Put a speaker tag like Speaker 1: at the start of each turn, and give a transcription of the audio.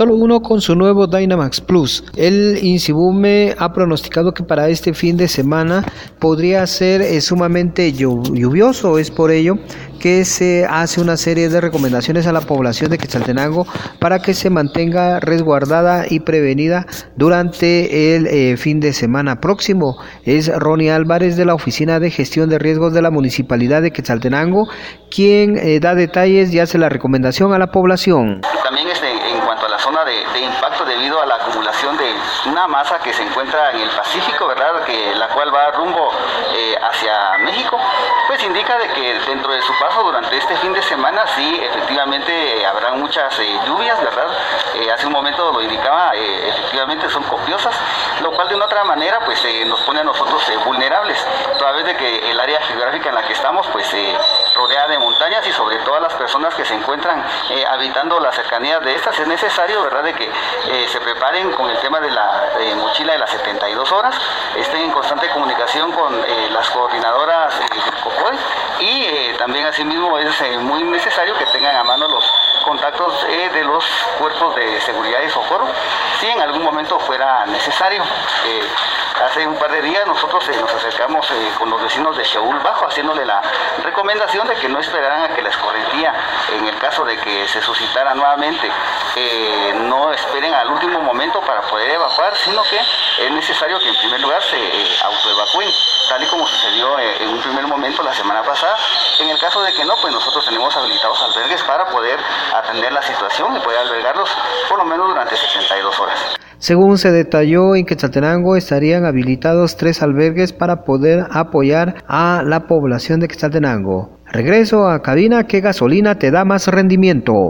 Speaker 1: solo uno con su nuevo Dynamax Plus. El Insibume ha pronosticado que para este fin de semana podría ser eh, sumamente lluvioso, es por ello que se hace una serie de recomendaciones a la población de Quetzaltenango para que se mantenga resguardada y prevenida durante el eh, fin de semana próximo. Es Ronnie Álvarez de la Oficina de Gestión de Riesgos de la Municipalidad de Quetzaltenango quien eh, da detalles y hace la recomendación a la población.
Speaker 2: También en cuanto a la zona de, impacto debido a la acumulación de una masa que se encuentra en el Pacífico, ¿verdad? Que, la cual va rumbo eh, hacia México, pues indica de que dentro de su paso durante este fin de semana sí efectivamente habrá muchas eh, lluvias, ¿verdad? hace un momento lo indicaba, efectivamente son copiosas, lo cual de una otra manera pues nos pone a nosotros vulnerables, toda vez de que el área geográfica en la que estamos pues rodeada de montañas y sobre todas las personas que se encuentran eh, habitando las cercanías de estas. Es necesario, ¿verdad?, de que eh, se preparen con el tema de la eh, mochila de las 72 horas, estén en constante comunicación con las coordinadoras de COCOE y también asimismo es muy necesario que tengan a mano los contactos de los cuerpos de seguridad y socorro si en algún momento fuera necesario. Hace un par de días nosotros eh, nos acercamos eh, con los vecinos de Shaul Bajo haciéndole la recomendación de que no esperaran a que la escorrentía, en el caso de que se suscitara nuevamente, eh, no esperen al último momento para poder evacuar, sino que es necesario que en primer lugar se autoevacúen, tal y como sucedió en un primer momento la semana pasada. En el caso de que no, pues nosotros tenemos habilitados albergues para poder atender la situación y poder albergarlos por lo menos durante 72 horas.
Speaker 1: Según se detalló, en Quetzaltenango estarían habilitados tres albergues para poder apoyar a la población de Quetzaltenango. Regreso a cabina, ¿qué gasolina te da más rendimiento?